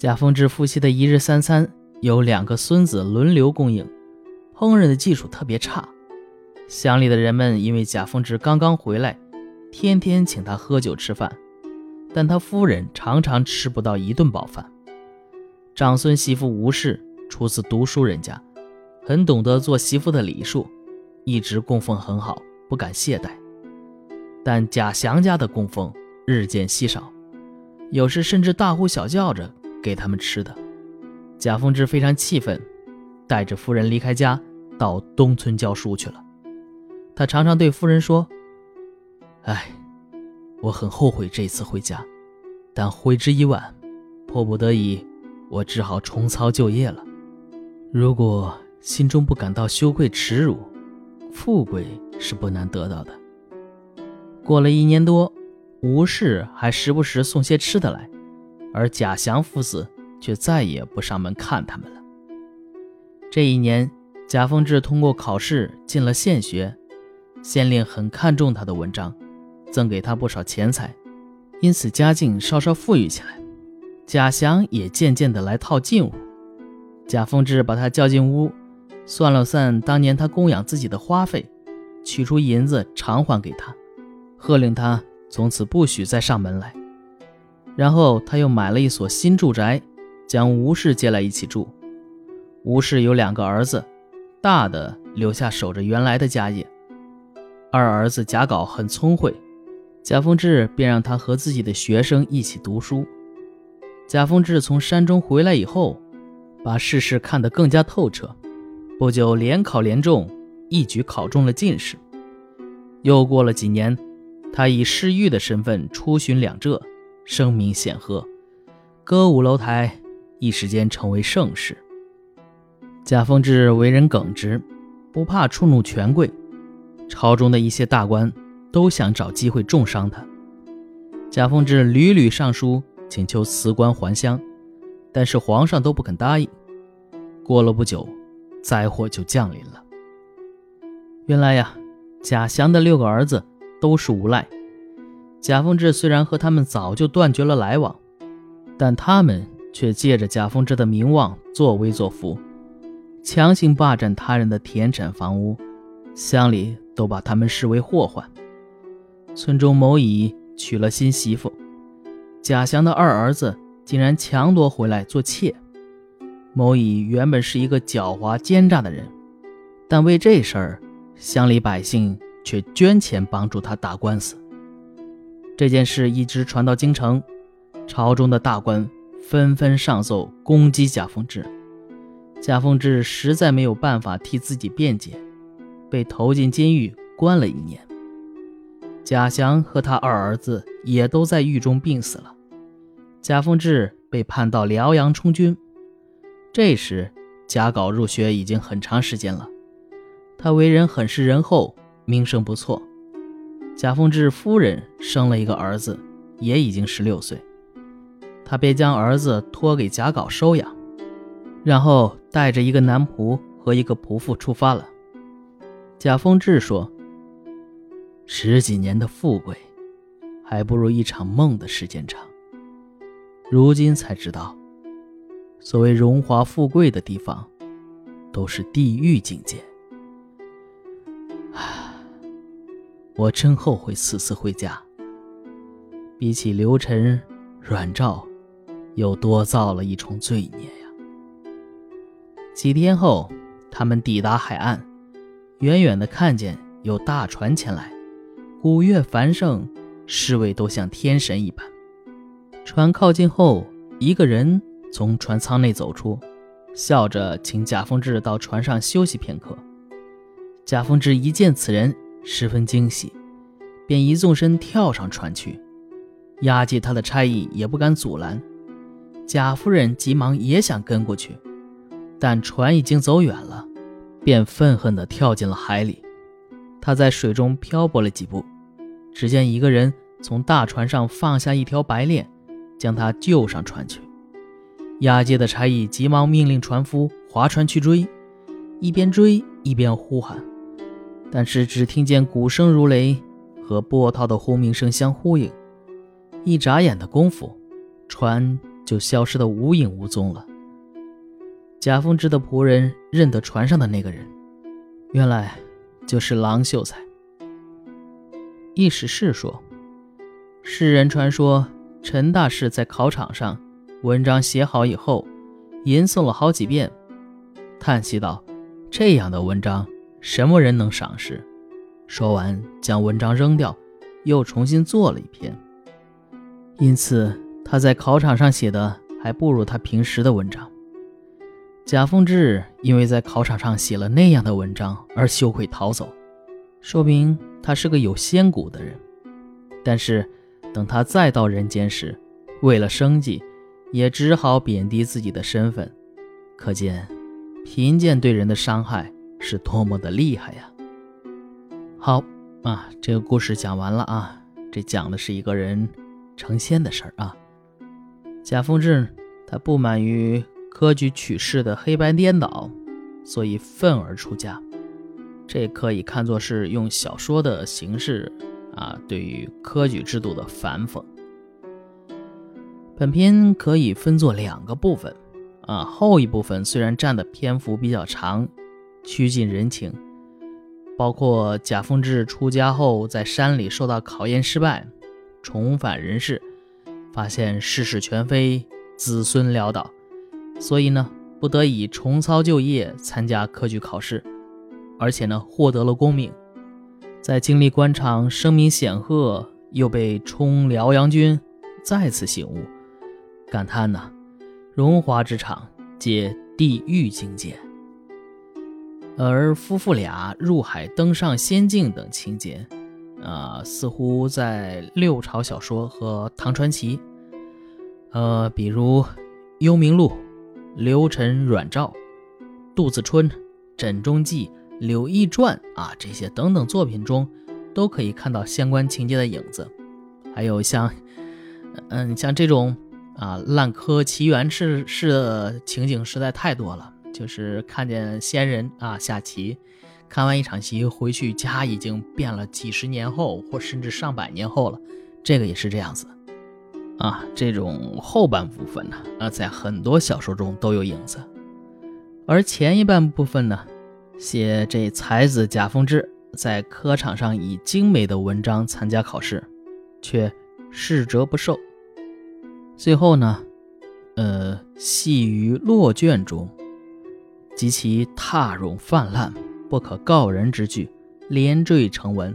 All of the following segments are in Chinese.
贾凤志夫妻的一日三餐由两个孙子轮流供应，烹饪的技术特别差。乡里的人们因为贾凤志刚刚回来，天天请他喝酒吃饭，但他夫人常常吃不到一顿饱饭。长孙媳妇吴氏出自读书人家，很懂得做媳妇的礼数，一直供奉很好，不敢懈怠。但贾祥家的供奉日渐稀少，有时甚至大呼小叫着。给他们吃的，贾凤志非常气愤，带着夫人离开家，到东村教书去了。他常常对夫人说：“哎，我很后悔这次回家，但悔之已晚，迫不得已，我只好重操旧业了。如果心中不感到羞愧耻辱，富贵是不难得到的。”过了一年多，吴氏还时不时送些吃的来。而贾祥父子却再也不上门看他们了。这一年，贾凤志通过考试进了县学，县令很看重他的文章，赠给他不少钱财，因此家境稍稍富裕起来。贾祥也渐渐的来套近乎。贾凤志把他叫进屋，算了算当年他供养自己的花费，取出银子偿还给他，喝令他从此不许再上门来。然后他又买了一所新住宅，将吴氏接来一起住。吴氏有两个儿子，大的留下守着原来的家业，二儿子贾稿很聪慧，贾凤志便让他和自己的学生一起读书。贾凤志从山中回来以后，把世事看得更加透彻，不久连考连中，一举考中了进士。又过了几年，他以侍御的身份出巡两浙。声名显赫，歌舞楼台一时间成为盛世。贾凤志为人耿直，不怕触怒权贵，朝中的一些大官都想找机会重伤他。贾凤志屡屡上书请求辞官还乡，但是皇上都不肯答应。过了不久，灾祸就降临了。原来呀，贾祥的六个儿子都是无赖。贾凤志虽然和他们早就断绝了来往，但他们却借着贾凤志的名望作威作福，强行霸占他人的田产房屋，乡里都把他们视为祸患。村中某乙娶了新媳妇，贾祥的二儿子竟然强夺回来做妾。某乙原本是一个狡猾奸诈的人，但为这事儿，乡里百姓却捐钱帮助他打官司。这件事一直传到京城，朝中的大官纷纷上奏攻击贾凤志。贾凤志实在没有办法替自己辩解，被投进监狱关了一年。贾祥和他二儿子也都在狱中病死了。贾凤志被判到辽阳充军。这时，贾稿入学已经很长时间了，他为人很是仁厚，名声不错。贾凤志夫人生了一个儿子，也已经十六岁，他便将儿子托给贾稿收养，然后带着一个男仆和一个仆妇出发了。贾凤志说：“十几年的富贵，还不如一场梦的时间长。如今才知道，所谓荣华富贵的地方，都是地狱境界。”我真后悔此次回家。比起刘晨、阮照，又多造了一重罪孽呀。几天后，他们抵达海岸，远远的看见有大船前来，古月繁盛，侍卫都像天神一般。船靠近后，一个人从船舱内走出，笑着请贾凤志到船上休息片刻。贾凤志一见此人。十分惊喜，便一纵身跳上船去。押解他的差役也不敢阻拦。贾夫人急忙也想跟过去，但船已经走远了，便愤恨地跳进了海里。他在水中漂泊了几步，只见一个人从大船上放下一条白链，将他救上船去。押解的差役急忙命令船夫划船去追，一边追一边呼喊。但是只听见鼓声如雷，和波涛的轰鸣声相呼应，一眨眼的功夫，船就消失得无影无踪了。贾凤芝的仆人认得船上的那个人，原来就是郎秀才。易史是说，世人传说陈大士在考场上文章写好以后，吟诵了好几遍，叹息道：“这样的文章，什么人能赏识？”说完，将文章扔掉，又重新做了一篇。因此，他在考场上写的还不如他平时的文章。贾凤志因为在考场上写了那样的文章而羞愧逃走，说明他是个有仙骨的人。但是，等他再到人间时，为了生计，也只好贬低自己的身份。可见，贫贱对人的伤害是多么的厉害呀！好啊，这个故事讲完了啊，这讲的是一个人。成仙的事儿啊，贾凤志他不满于科举取士的黑白颠倒，所以愤而出家。这可以看作是用小说的形式啊，对于科举制度的反讽。本篇可以分作两个部分啊，后一部分虽然占的篇幅比较长，趋近人情，包括贾凤志出家后在山里受到考验失败。重返人世，发现世事全非，子孙潦倒，所以呢，不得已重操旧业，参加科举考试，而且呢，获得了功名。在经历官场声名显赫，又被充辽阳军，再次醒悟，感叹呐，荣华职场皆地狱境界。而夫妇俩入海登上仙境等情节。啊，似乎在六朝小说和唐传奇，呃，比如《幽冥录》《刘晨阮照》《杜子春》《枕中记》《柳毅传》啊，这些等等作品中，都可以看到相关情节的影子。还有像，嗯，像这种啊烂柯奇缘式式的情景实在太多了，就是看见仙人啊下棋。看完一场棋回去，家已经变了几十年后，或甚至上百年后了。这个也是这样子，啊，这种后半部分呢，啊，在很多小说中都有影子。而前一半部分呢，写这才子贾凤之在科场上以精美的文章参加考试，却适折不受。最后呢，呃，系于落卷中，及其踏冗泛滥。不可告人之句，连缀成文，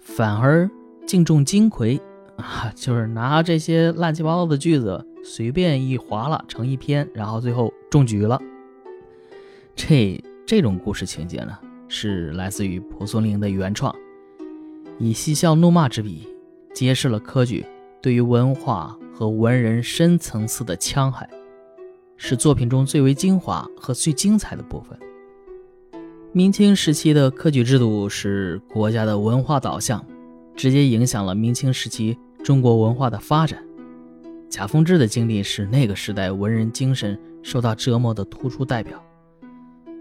反而竟中金魁 啊！就是拿这些乱七八糟的句子随便一划拉成一篇，然后最后中举了。这这种故事情节呢，是来自于蒲松龄的原创，以嬉笑怒骂之笔，揭示了科举对于文化和文人深层次的戕害，是作品中最为精华和最精彩的部分。明清时期的科举制度是国家的文化导向，直接影响了明清时期中国文化的发展。贾凤志的经历是那个时代文人精神受到折磨的突出代表。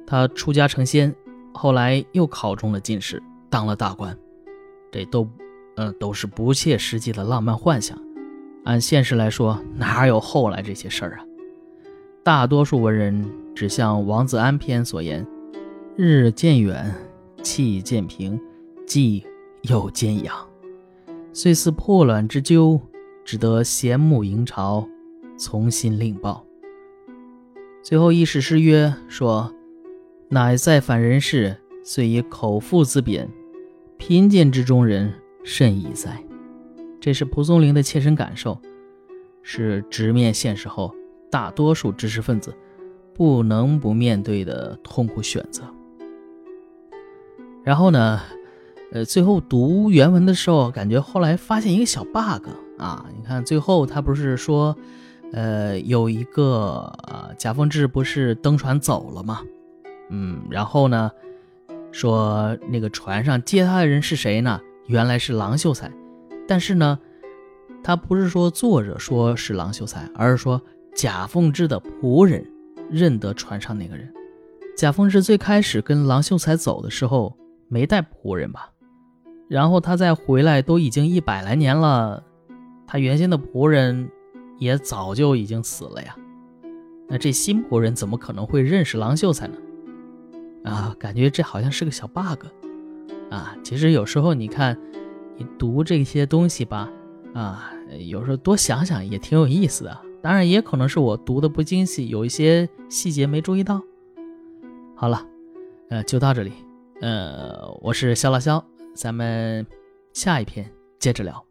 他出家成仙，后来又考中了进士，当了大官，这都，呃，都是不切实际的浪漫幻想。按现实来说，哪有后来这些事儿啊？大多数文人只像王子安篇所言。日渐远，气渐平，寂又渐养，遂似破卵之鸠，只得衔木迎巢，从新另报。最后一史诗曰：“说，乃再返人世，遂以口腹自贬，贫贱之中人甚矣哉。”这是蒲松龄的切身感受，是直面现实后大多数知识分子不能不面对的痛苦选择。然后呢，呃，最后读原文的时候，感觉后来发现一个小 bug 啊！你看最后他不是说，呃，有一个呃贾凤志不是登船走了吗？嗯，然后呢，说那个船上接他的人是谁呢？原来是郎秀才，但是呢，他不是说作者说是郎秀才，而是说贾凤志的仆人认得船上那个人。贾凤志最开始跟郎秀才走的时候。没带仆人吧？然后他再回来都已经一百来年了，他原先的仆人也早就已经死了呀。那这新仆人怎么可能会认识郎秀才呢？啊，感觉这好像是个小 bug 啊。其实有时候你看，你读这些东西吧，啊，有时候多想想也挺有意思的。当然，也可能是我读的不精细，有一些细节没注意到。好了，呃，就到这里。呃，我是肖老肖，咱们下一篇接着聊。